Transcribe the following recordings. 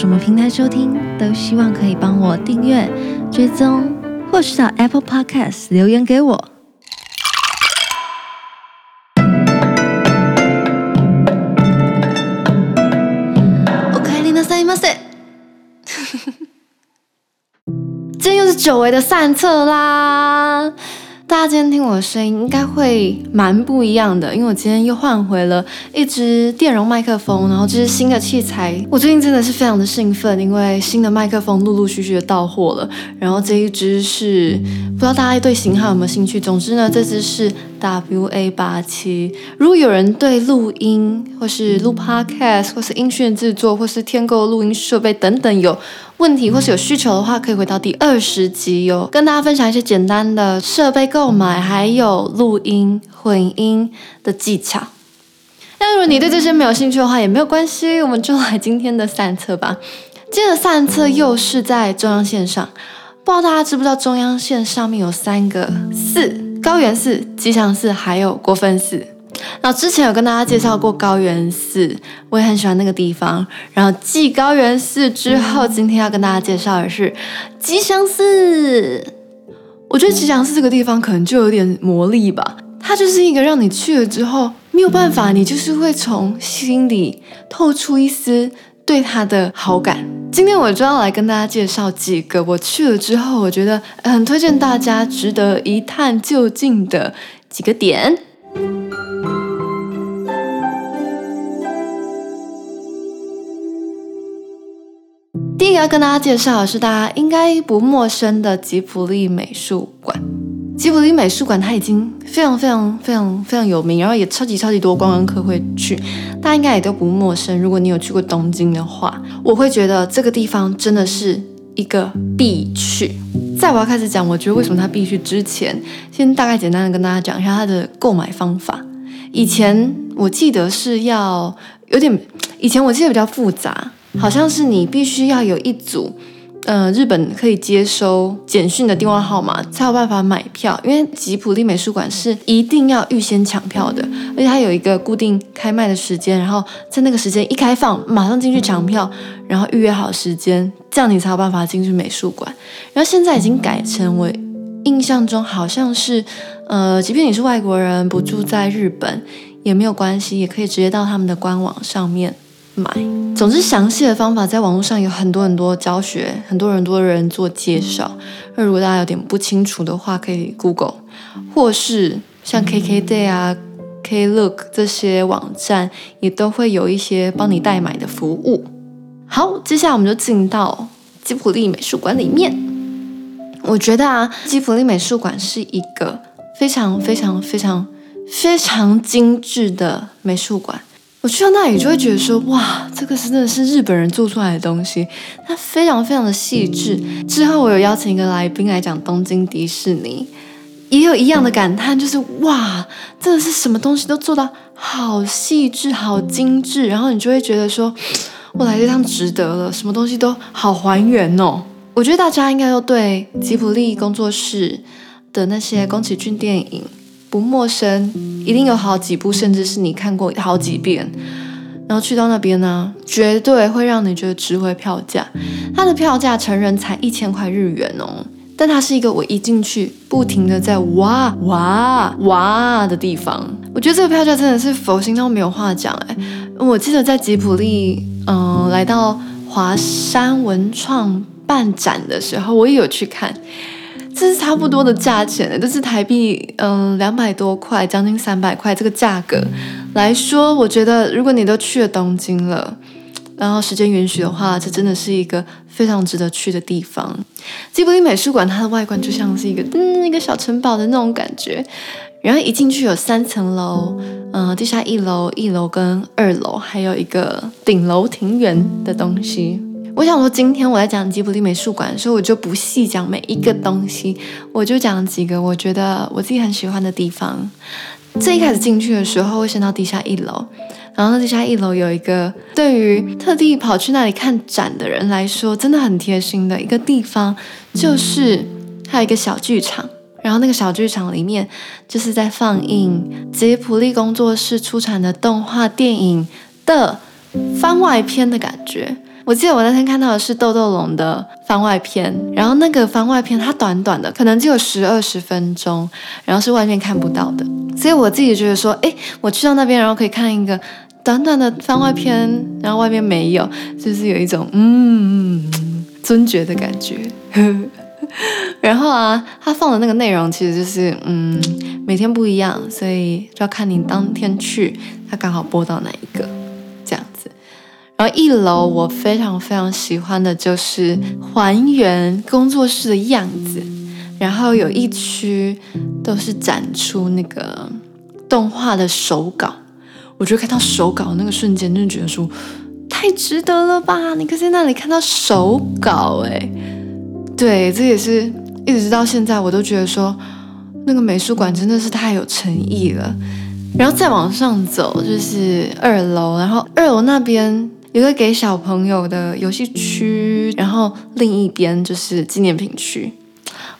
什么平台收听，都希望可以帮我订阅、追踪，或是到 Apple Podcast 留言给我。おかえりなさいませ。今天又是久违的散策啦！ 大家今天听我的声音应该会蛮不一样的，因为我今天又换回了一支电容麦克风，然后这是新的器材。我最近真的是非常的兴奋，因为新的麦克风陆陆续续的到货了。然后这一支是不知道大家对型号有没有兴趣？总之呢，这支是 WA 八七。如果有人对录音或是录 Podcast 或是音讯制作或是添购录音设备等等有问题或是有需求的话，可以回到第二十集哟，跟大家分享一些简单的设备购买，还有录音混音的技巧。那如果你对这些没有兴趣的话，也没有关系，我们就来今天的散策吧。今天的散策又是在中央线上，不知道大家知不知道中央线上面有三个寺：高原寺、吉祥寺，还有国分寺。然后之前有跟大家介绍过高原寺，我也很喜欢那个地方。然后继高原寺之后，今天要跟大家介绍的是吉祥寺。我觉得吉祥寺这个地方可能就有点魔力吧，它就是一个让你去了之后没有办法，你就是会从心里透出一丝对它的好感。今天我就要来跟大家介绍几个我去了之后，我觉得很推荐大家值得一探究竟的几个点。第一个要跟大家介绍的是大家应该不陌生的吉卜力美术馆。吉卜力美术馆它已经非常非常非常非常有名，然后也超级超级多观光客会去，大家应该也都不陌生。如果你有去过东京的话，我会觉得这个地方真的是一个必去。在我要开始讲，我觉得为什么它必去之前，先大概简单的跟大家讲一下它的购买方法。以前我记得是要有点，以前我记得比较复杂。好像是你必须要有一组，呃，日本可以接收简讯的电话号码，才有办法买票。因为吉普力美术馆是一定要预先抢票的，而且它有一个固定开卖的时间，然后在那个时间一开放，马上进去抢票，然后预约好时间，这样你才有办法进去美术馆。然后现在已经改成为，印象中好像是，呃，即便你是外国人，不住在日本也没有关系，也可以直接到他们的官网上面。买，总之详细的方法在网络上有很多很多教学，很多很多人做介绍。那如果大家有点不清楚的话，可以 Google，或是像 KKday 啊、Klook 这些网站也都会有一些帮你代买的服务。好，接下来我们就进到吉卜力美术馆里面。我觉得啊，吉卜力美术馆是一个非常非常非常非常精致的美术馆。我去到那里就会觉得说，哇，这个真的是日本人做出来的东西，它非常非常的细致。之后我有邀请一个来宾来讲东京迪士尼，也有一样的感叹，就是哇，真的是什么东西都做到好细致、好精致，然后你就会觉得说，我来这趟值得了，什么东西都好还原哦。我觉得大家应该都对吉卜力工作室的那些宫崎骏电影。不陌生，一定有好几部，甚至是你看过好几遍。然后去到那边呢，绝对会让你觉得值回票价。它的票价成人才一千块日元哦，但它是一个我一进去不停的在哇哇哇的地方。我觉得这个票价真的是佛心都没有话讲哎。我记得在吉普力，嗯、呃，来到华山文创办展的时候，我也有去看。这是差不多的价钱，这是台币嗯两百多块，将近三百块这个价格来说，我觉得如果你都去了东京了，然后时间允许的话，这真的是一个非常值得去的地方。吉卜力美术馆它的外观就像是一个嗯一个小城堡的那种感觉，然后一进去有三层楼，嗯，地下一楼、一楼跟二楼，还有一个顶楼庭园的东西。我想说，今天我在讲吉卜力美术馆，所以我就不细讲每一个东西，我就讲几个我觉得我自己很喜欢的地方。最一开始进去的时候，会先到地下一楼，然后那地下一楼有一个对于特地跑去那里看展的人来说，真的很贴心的一个地方，就是还有一个小剧场，然后那个小剧场里面就是在放映吉卜力工作室出产的动画电影的番外篇的感觉。我记得我那天看到的是豆豆龙的番外篇，然后那个番外篇它短短的，可能只有十二十分钟，然后是外面看不到的，所以我自己觉得说，哎，我去到那边，然后可以看一个短短的番外篇，然后外面没有，就是有一种嗯尊爵的感觉。然后啊，他放的那个内容其实就是嗯每天不一样，所以就要看你当天去，他刚好播到哪一个。然后一楼我非常非常喜欢的就是还原工作室的样子，然后有一区都是展出那个动画的手稿，我觉得看到手稿那个瞬间就觉得说太值得了吧！你可以在那里看到手稿，哎，对，这也是一直到现在我都觉得说那个美术馆真的是太有诚意了。然后再往上走就是二楼，然后二楼那边。有个给小朋友的游戏区，然后另一边就是纪念品区。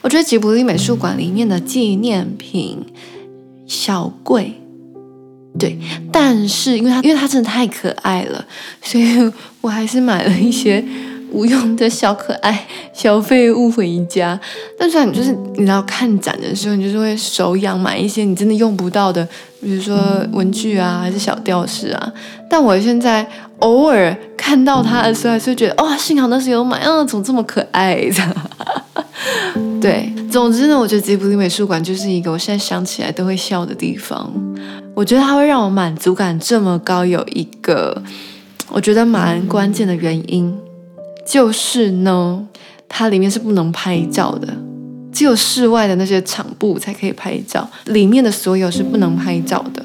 我觉得吉卜力美术馆里面的纪念品小贵，对，但是因为它因为它真的太可爱了，所以我还是买了一些无用的小可爱、小废物回家。但是你就是你知道看展的时候，你就是会手痒买一些你真的用不到的，比如说文具啊，还是小吊饰啊。但我现在。偶尔看到它的时候，还是觉得哇、哦，幸好那时候有买，啊，怎么这么可爱？对，总之呢，我觉得吉卜力美术馆就是一个我现在想起来都会笑的地方。我觉得它会让我满足感这么高，有一个我觉得蛮关键的原因，就是呢，它里面是不能拍照的，只有室外的那些场布才可以拍照，里面的所有是不能拍照的。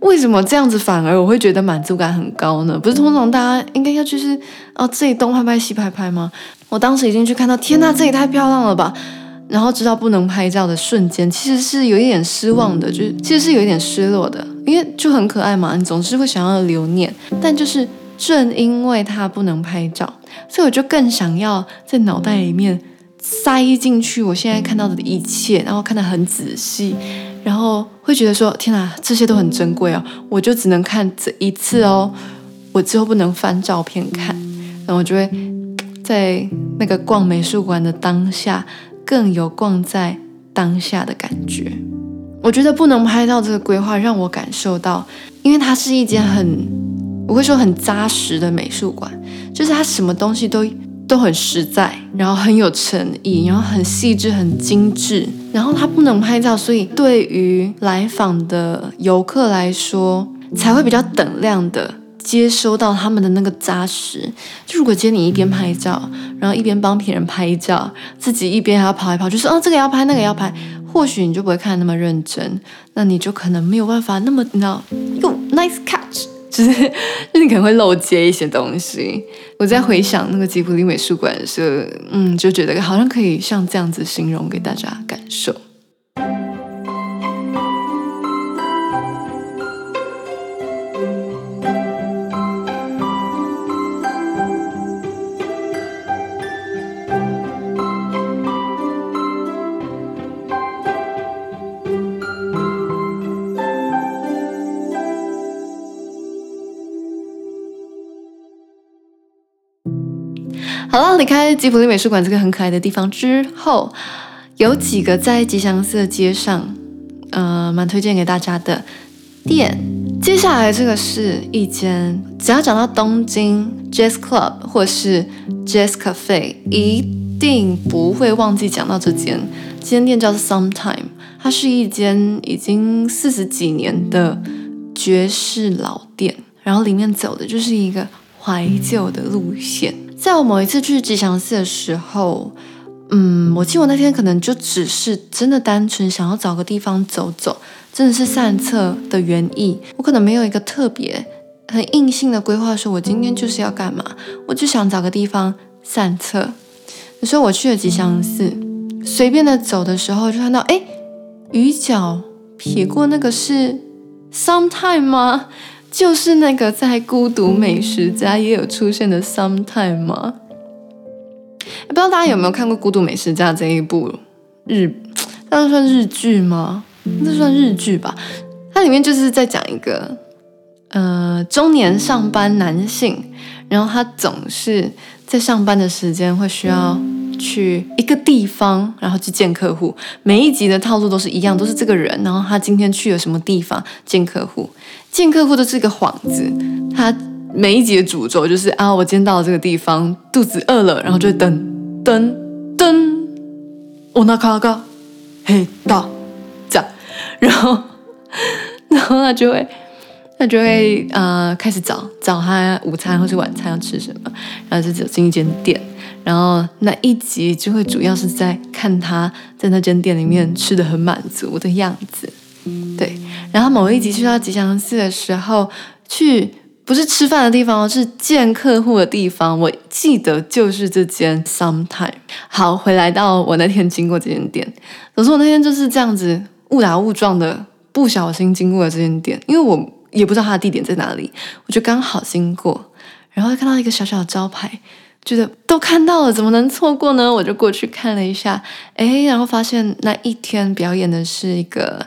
为什么这样子反而我会觉得满足感很高呢？不是通常大家应该要就是哦，这里东拍拍西拍拍吗？我当时已经去看到，天呐，这也太漂亮了吧！然后知道不能拍照的瞬间，其实是有一点失望的，就是其实是有一点失落的，因为就很可爱嘛，你总是会想要留念。但就是正因为它不能拍照，所以我就更想要在脑袋里面塞进去我现在看到的一切，然后看得很仔细。然后会觉得说：“天哪，这些都很珍贵哦，我就只能看这一次哦，我之后不能翻照片看。”然后我就会在那个逛美术馆的当下，更有逛在当下的感觉。我觉得不能拍到这个规划，让我感受到，因为它是一间很，我会说很扎实的美术馆，就是它什么东西都。都很实在，然后很有诚意，然后很细致、很精致。然后它不能拍照，所以对于来访的游客来说，才会比较等量的接收到他们的那个扎实。就如果今天你一边拍照，然后一边帮别人拍照，自己一边还要跑来跑去，说哦这个要拍，那个要拍，或许你就不会看那么认真，那你就可能没有办法那么，你知道，，nice。就是，就你可能会漏接一些东西。我在回想那个吉卜力美术馆的时候，嗯，就觉得好像可以像这样子形容给大家感受。好了，离开吉卜力美术馆这个很可爱的地方之后，有几个在吉祥寺街上，呃，蛮推荐给大家的店。接下来这个是一间，只要讲到东京 Jazz Club 或是 Jazz Cafe，一定不会忘记讲到这间。这间店叫做 Sometime，它是一间已经四十几年的爵士老店，然后里面走的就是一个怀旧的路线。在我某一次去吉祥寺的时候，嗯，我记得我那天可能就只是真的单纯想要找个地方走走，真的是散策的原意。我可能没有一个特别很硬性的规划，说我今天就是要干嘛，我就想找个地方散策。所以我去了吉祥寺，随便的走的时候就看到，哎，鱼角撇过那个是 Sometime 吗？就是那个在《孤独美食家》也有出现的 Sometime 吗？不知道大家有没有看过《孤独美食家》这一部日，那算日剧吗？那算日剧吧。它里面就是在讲一个呃中年上班男性，然后他总是在上班的时间会需要去一个地方，然后去见客户。每一集的套路都是一样，都是这个人，然后他今天去了什么地方见客户。见客户都是一个幌子，他每一集的主轴就是啊，我今天到了这个地方，肚子饿了，然后就噔噔噔，我那卡卡，嘿到这样，然后 然后他就会。他就会呃开始找找他午餐或是晚餐要吃什么，然后就走进一间店，然后那一集就会主要是在看他在那间店里面吃的很满足的样子，对。然后某一集去到吉祥寺的时候，去不是吃饭的地方，是见客户的地方。我记得就是这间 Sometime。好，回来到我那天经过这间店，可是我那天就是这样子误打误撞的不小心经过了这间店，因为我。也不知道它的地点在哪里，我就刚好经过，然后看到一个小小的招牌，觉得都看到了，怎么能错过呢？我就过去看了一下，诶，然后发现那一天表演的是一个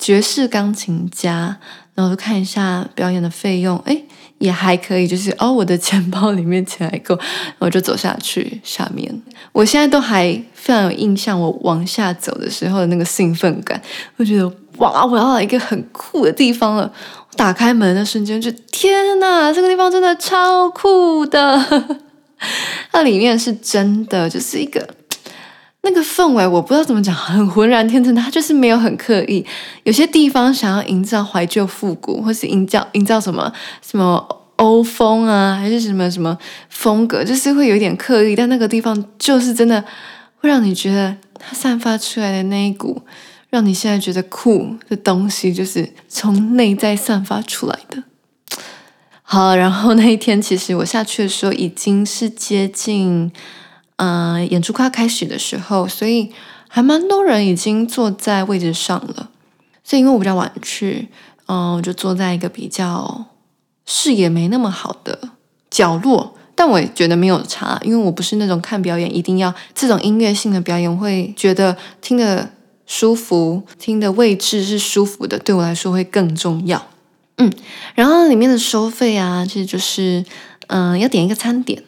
爵士钢琴家，然后就看一下表演的费用，诶，也还可以，就是哦，我的钱包里面钱还够，我就走下去下面，我现在都还非常有印象，我往下走的时候的那个兴奋感，我觉得哇，我要来一个很酷的地方了。打开门的瞬间，就天哪，这个地方真的超酷的！它里面是真的，就是一个那个氛围，我不知道怎么讲，很浑然天成。它就是没有很刻意。有些地方想要营造怀旧复古，或是营造营造什么什么欧风啊，还是什么什么风格，就是会有一点刻意。但那个地方就是真的会让你觉得它散发出来的那一股。让你现在觉得酷的东西，就是从内在散发出来的。好，然后那一天其实我下去的时候已经是接近，呃，演出快要开始的时候，所以还蛮多人已经坐在位置上了。所以因为我比较晚去，嗯、呃，我就坐在一个比较视野没那么好的角落，但我也觉得没有差，因为我不是那种看表演一定要这种音乐性的表演，会觉得听的。舒服，听的位置是舒服的，对我来说会更重要。嗯，然后里面的收费啊，其实就是，嗯、呃，要点一个餐点，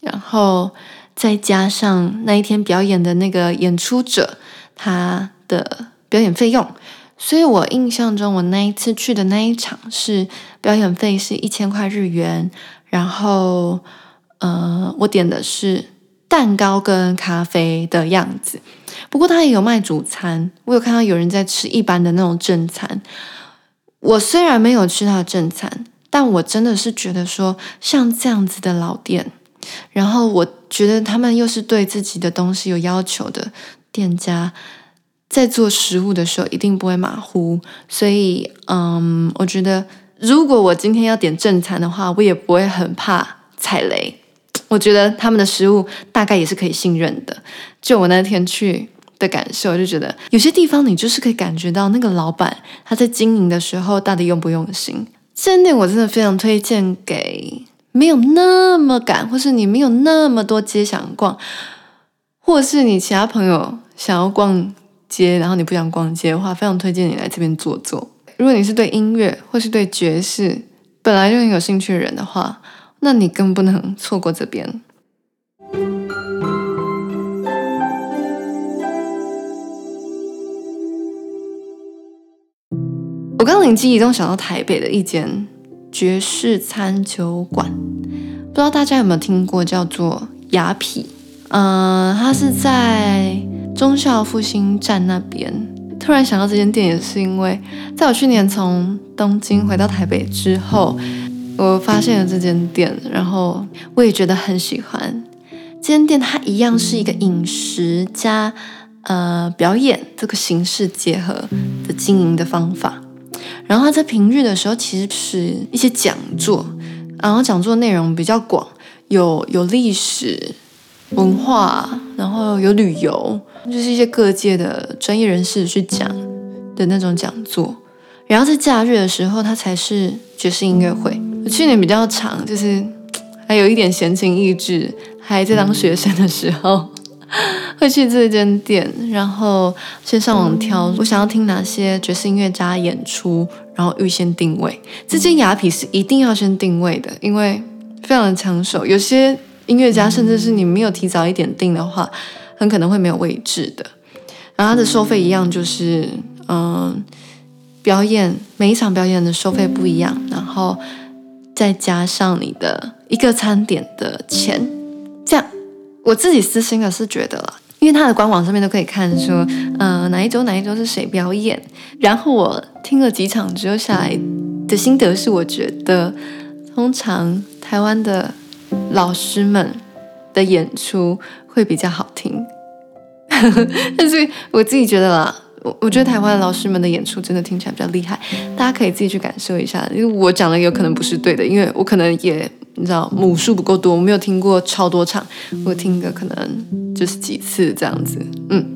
然后再加上那一天表演的那个演出者他的表演费用。所以我印象中，我那一次去的那一场是表演费是一千块日元，然后，呃，我点的是蛋糕跟咖啡的样子。不过他也有卖主餐，我有看到有人在吃一般的那种正餐。我虽然没有吃他的正餐，但我真的是觉得说，像这样子的老店，然后我觉得他们又是对自己的东西有要求的店家，在做食物的时候一定不会马虎。所以，嗯，我觉得如果我今天要点正餐的话，我也不会很怕踩雷。我觉得他们的食物大概也是可以信任的。就我那天去的感受，就觉得有些地方你就是可以感觉到那个老板他在经营的时候到底用不用心。这间店我真的非常推荐给没有那么赶，或是你没有那么多街想逛，或是你其他朋友想要逛街，然后你不想逛街的话，非常推荐你来这边坐坐。如果你是对音乐或是对爵士本来就很有兴趣的人的话，那你更不能错过这边。我刚灵机一动想到台北的一间爵士餐酒馆，不知道大家有没有听过，叫做雅痞。嗯、呃，它是在忠孝复兴站那边。突然想到这间店，也是因为在我去年从东京回到台北之后。我发现了这间店，然后我也觉得很喜欢。这间店它一样是一个饮食加呃表演这个形式结合的经营的方法。然后他在平日的时候其实是一些讲座，然后讲座内容比较广，有有历史文化，然后有旅游，就是一些各界的专业人士去讲的那种讲座。然后在假日的时候，他才是爵士音乐会。去年比较长，就是还有一点闲情逸致，还在当学生的时候，会去这间店，然后先上网挑我想要听哪些爵士音乐家演出，然后预先定位。这间雅痞是一定要先定位的，因为非常的抢手。有些音乐家甚至是你没有提早一点订的话，很可能会没有位置的。然后它的收费一样，就是嗯，表演每一场表演的收费不一样，然后再加上你的一个餐点的钱，这样我自己私心的是觉得了。因为他的官网上面都可以看说，呃，哪一周哪一周是谁表演。然后我听了几场之后下来的心得是，我觉得通常台湾的老师们的演出会比较好听。但是我自己觉得啦，我我觉得台湾的老师们的演出真的听起来比较厉害，大家可以自己去感受一下。因为我讲的有可能不是对的，因为我可能也。你知道母数不够多，我没有听过超多场，我听个可能就是几次这样子。嗯，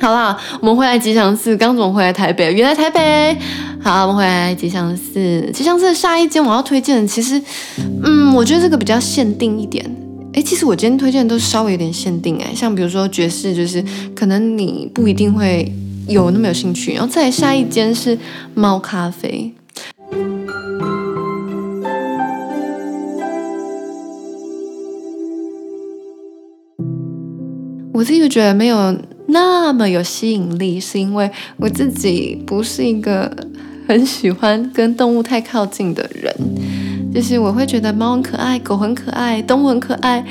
好啦，我们回来吉祥寺，刚总回来台北？原来台北。好，我们回来吉祥寺。吉祥寺下一间我要推荐的，其实，嗯，我觉得这个比较限定一点。诶，其实我今天推荐都稍微有点限定诶，像比如说爵士，就是可能你不一定会有那么有兴趣。然后再下一间是猫咖啡。我自己觉得没有那么有吸引力，是因为我自己不是一个很喜欢跟动物太靠近的人，就是我会觉得猫很可爱，狗很可爱，动物很可爱，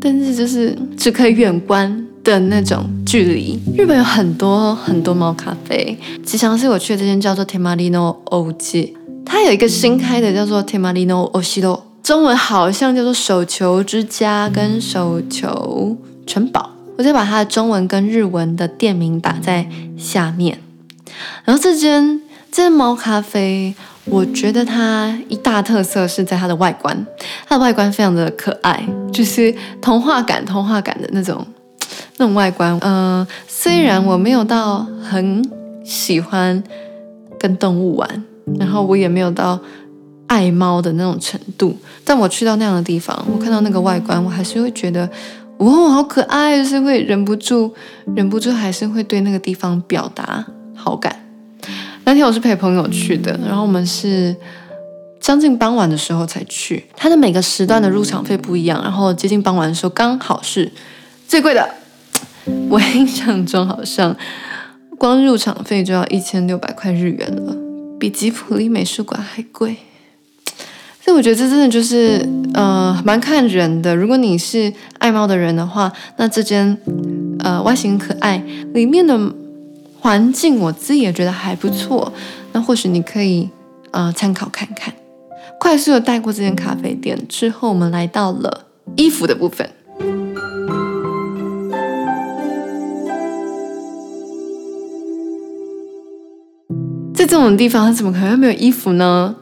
但是就是只可以远观的那种距离。日本有很多很多猫咖啡，吉祥寺我去的这间叫做 Temarino o j 它有一个新开的叫做 Temarino Oshiro，中文好像叫做手球之家跟手球城堡。我就把它的中文跟日文的店名打在下面。然后这间这间猫咖啡，我觉得它一大特色是在它的外观，它的外观非常的可爱，就是童话感、童话感的那种那种外观。嗯、呃，虽然我没有到很喜欢跟动物玩，然后我也没有到爱猫的那种程度，但我去到那样的地方，我看到那个外观，我还是会觉得。哇、好可爱！就是会忍不住，忍不住还是会对那个地方表达好感。那天我是陪朋友去的，然后我们是将近傍晚的时候才去。它的每个时段的入场费不一样，然后接近傍晚的时候刚好是最贵的。我印象中好像光入场费就要一千六百块日元了，比吉普力美术馆还贵。我觉得这真的就是，呃，蛮看人的。如果你是爱猫的人的话，那这间，呃，外形可爱，里面的环境我自己也觉得还不错。那或许你可以，呃，参考看看。快速的带过这间咖啡店之后，我们来到了衣服的部分。在这种地方，它怎么可能会没有衣服呢？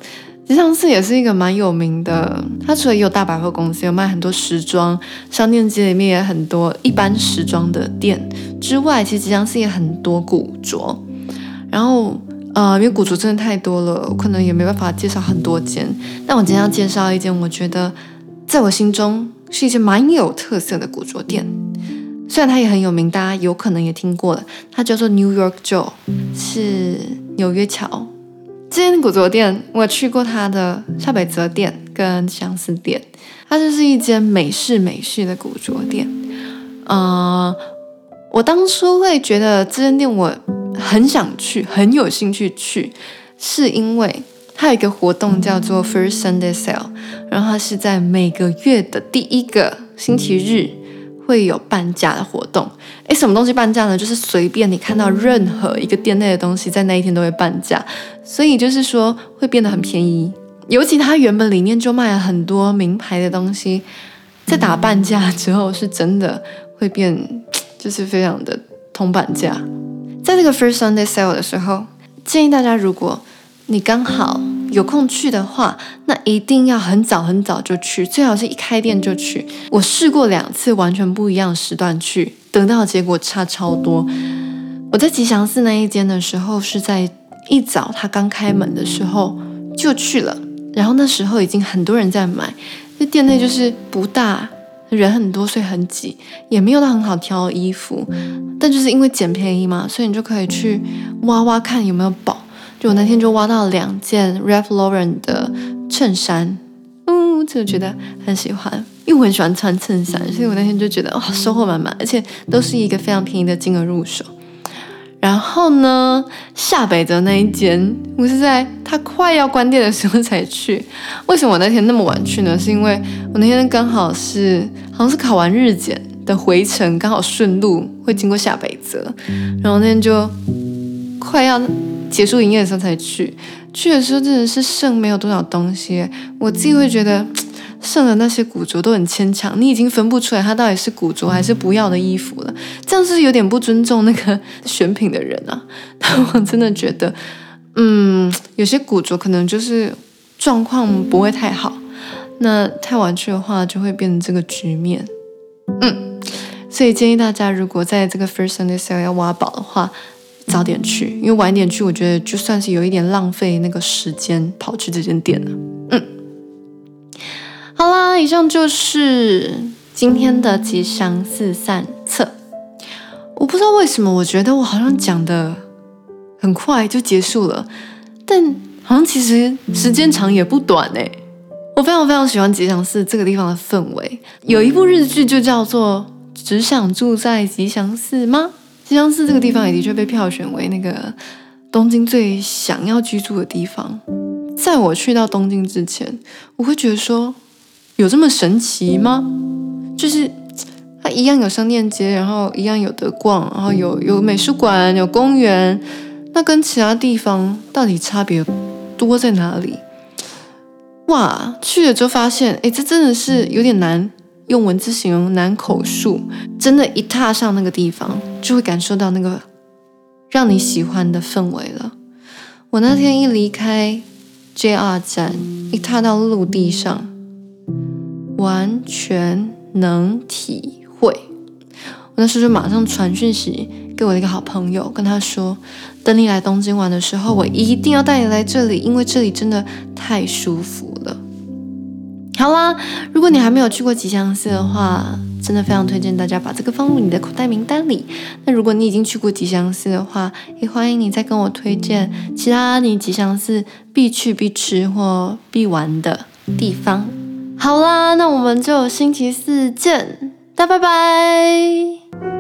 吉祥寺也是一个蛮有名的，它除了有大百货公司，有卖很多时装商店街里面也很多一般时装的店之外，其实吉祥寺也很多古着。然后，呃，因为古着真的太多了，我可能也没办法介绍很多间。但我今天要介绍一间，我觉得在我心中是一间蛮有特色的古着店。虽然它也很有名，大家有可能也听过了，它叫做 New York Joe，是纽约桥。这间古着店，我去过它的下北泽店跟吉祥寺店，它就是一间美式美式的古着店。呃，我当初会觉得这间店我很想去，很有兴趣去，是因为它有一个活动叫做 First Sunday Sale，然后它是在每个月的第一个星期日。会有半价的活动，诶，什么东西半价呢？就是随便你看到任何一个店内的东西，在那一天都会半价，所以就是说会变得很便宜。尤其它原本里面就卖了很多名牌的东西，在打半价之后，是真的会变，就是非常的铜板价。在这个 First Sunday Sale 的时候，建议大家，如果你刚好。有空去的话，那一定要很早很早就去，最好是一开店就去。我试过两次完全不一样时段去，得到的结果差超多。我在吉祥寺那一间的时候，是在一早他刚开门的时候就去了，然后那时候已经很多人在买，那店内就是不大，人很多，所以很挤，也没有到很好挑衣服，但就是因为捡便宜嘛，所以你就可以去挖挖看有没有宝。我那天就挖到两件 Ralph Lauren 的衬衫，嗯，就觉得很喜欢。因为我很喜欢穿衬衫，所以我那天就觉得哇，收获满满，而且都是一个非常便宜的金额入手。然后呢，下北泽那一间，我是在它快要关店的时候才去。为什么我那天那么晚去呢？是因为我那天刚好是好像是考完日检的回程，刚好顺路会经过下北泽，然后那天就快要结束营业的时候才去。去的时候真的是剩没有多少东西，我自己会觉得。剩的那些古着都很牵强，你已经分不出来它到底是古着还是不要的衣服了，这样是有点不尊重那个 选品的人啊。但 我真的觉得，嗯，有些古着可能就是状况不会太好，那太晚去的话就会变成这个局面。嗯，所以建议大家如果在这个 First Sunday Sale 要挖宝的话，早点去，因为晚一点去，我觉得就算是有一点浪费那个时间跑去这间店了。嗯。好啦，以上就是今天的吉祥四散册。我不知道为什么，我觉得我好像讲的很快就结束了，但好像其实时间长也不短哎。我非常非常喜欢吉祥寺这个地方的氛围。有一部日剧就叫做《只想住在吉祥寺》吗？吉祥寺这个地方也的确被票选为那个东京最想要居住的地方。在我去到东京之前，我会觉得说。有这么神奇吗？就是它一样有商店街，然后一样有得逛，然后有有美术馆、有公园。那跟其他地方到底差别多在哪里？哇，去了之后发现，诶，这真的是有点难用文字形容，难口述。真的，一踏上那个地方，就会感受到那个让你喜欢的氛围了。我那天一离开 JR 站，一踏到陆地上。完全能体会。我那时候就马上传讯息给我的一个好朋友，跟他说：“等你来东京玩的时候，我一定要带你来这里，因为这里真的太舒服。”好啦，如果你还没有去过吉祥寺的话，真的非常推荐大家把这个放入你的口袋名单里。那如果你已经去过吉祥寺的话，也欢迎你再跟我推荐其他你吉祥寺必去、必吃或必玩的地方。好啦，那我们就星期四见，大拜拜。